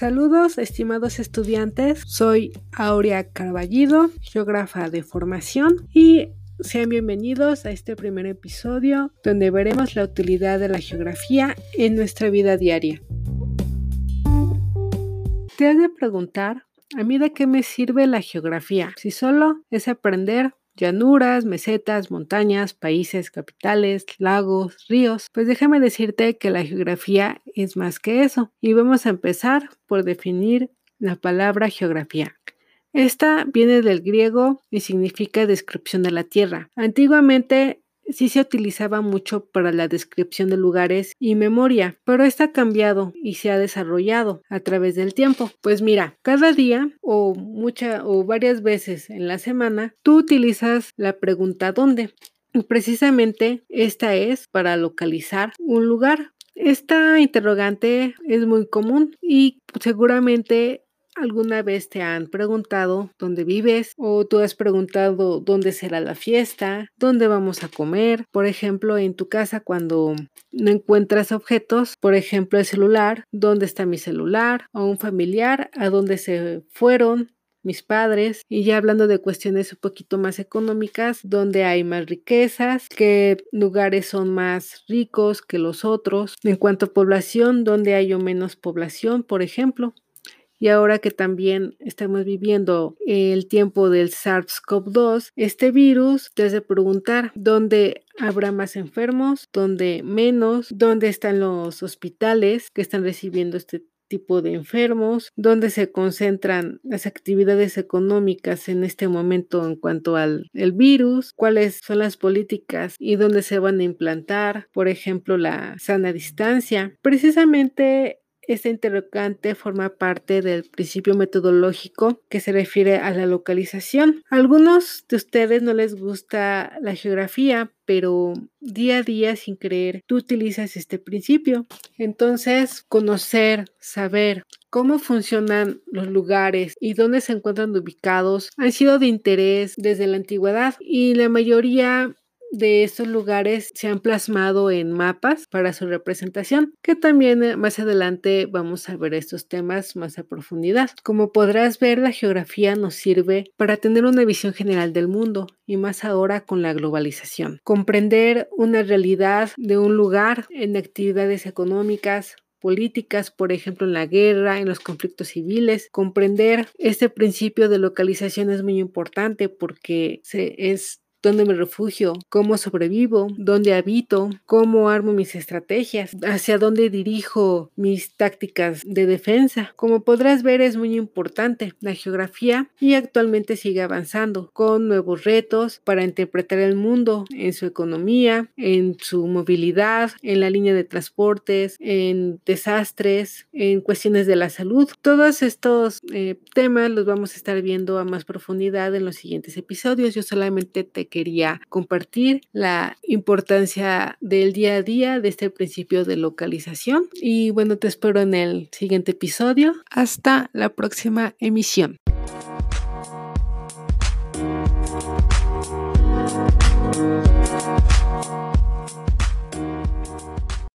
Saludos, estimados estudiantes. Soy Aurea Carballido, geógrafa de formación y sean bienvenidos a este primer episodio donde veremos la utilidad de la geografía en nuestra vida diaria. Te has de preguntar, ¿a mí de qué me sirve la geografía? Si solo es aprender llanuras, mesetas, montañas, países, capitales, lagos, ríos. Pues déjame decirte que la geografía es más que eso. Y vamos a empezar por definir la palabra geografía. Esta viene del griego y significa descripción de la tierra. Antiguamente sí se utilizaba mucho para la descripción de lugares y memoria, pero está ha cambiado y se ha desarrollado a través del tiempo. Pues mira, cada día o mucha o varias veces en la semana tú utilizas la pregunta ¿dónde? precisamente esta es para localizar un lugar. Esta interrogante es muy común y seguramente ¿Alguna vez te han preguntado dónde vives? ¿O tú has preguntado dónde será la fiesta? ¿Dónde vamos a comer? Por ejemplo, en tu casa cuando no encuentras objetos, por ejemplo, el celular, ¿dónde está mi celular? O un familiar, ¿a dónde se fueron? mis padres y ya hablando de cuestiones un poquito más económicas, donde hay más riquezas, qué lugares son más ricos que los otros, en cuanto a población, donde hay o menos población, por ejemplo. Y ahora que también estamos viviendo el tiempo del SARS-CoV-2, este virus te hace preguntar dónde habrá más enfermos, dónde menos, dónde están los hospitales que están recibiendo este tipo de enfermos, dónde se concentran las actividades económicas en este momento en cuanto al el virus, cuáles son las políticas y dónde se van a implantar, por ejemplo, la sana distancia. Precisamente este interrogante forma parte del principio metodológico que se refiere a la localización. A algunos de ustedes no les gusta la geografía, pero día a día sin creer tú utilizas este principio. Entonces, conocer, saber cómo funcionan los lugares y dónde se encuentran ubicados han sido de interés desde la antigüedad y la mayoría de estos lugares se han plasmado en mapas para su representación, que también eh, más adelante vamos a ver estos temas más a profundidad. Como podrás ver, la geografía nos sirve para tener una visión general del mundo y más ahora con la globalización. Comprender una realidad de un lugar en actividades económicas, políticas, por ejemplo, en la guerra, en los conflictos civiles. Comprender este principio de localización es muy importante porque se, es dónde me refugio, cómo sobrevivo, dónde habito, cómo armo mis estrategias, hacia dónde dirijo mis tácticas de defensa. Como podrás ver es muy importante la geografía y actualmente sigue avanzando con nuevos retos para interpretar el mundo en su economía, en su movilidad, en la línea de transportes, en desastres, en cuestiones de la salud. Todos estos eh, temas los vamos a estar viendo a más profundidad en los siguientes episodios. Yo solamente te quería compartir, la importancia del día a día de este principio de localización. Y bueno, te espero en el siguiente episodio. Hasta la próxima emisión.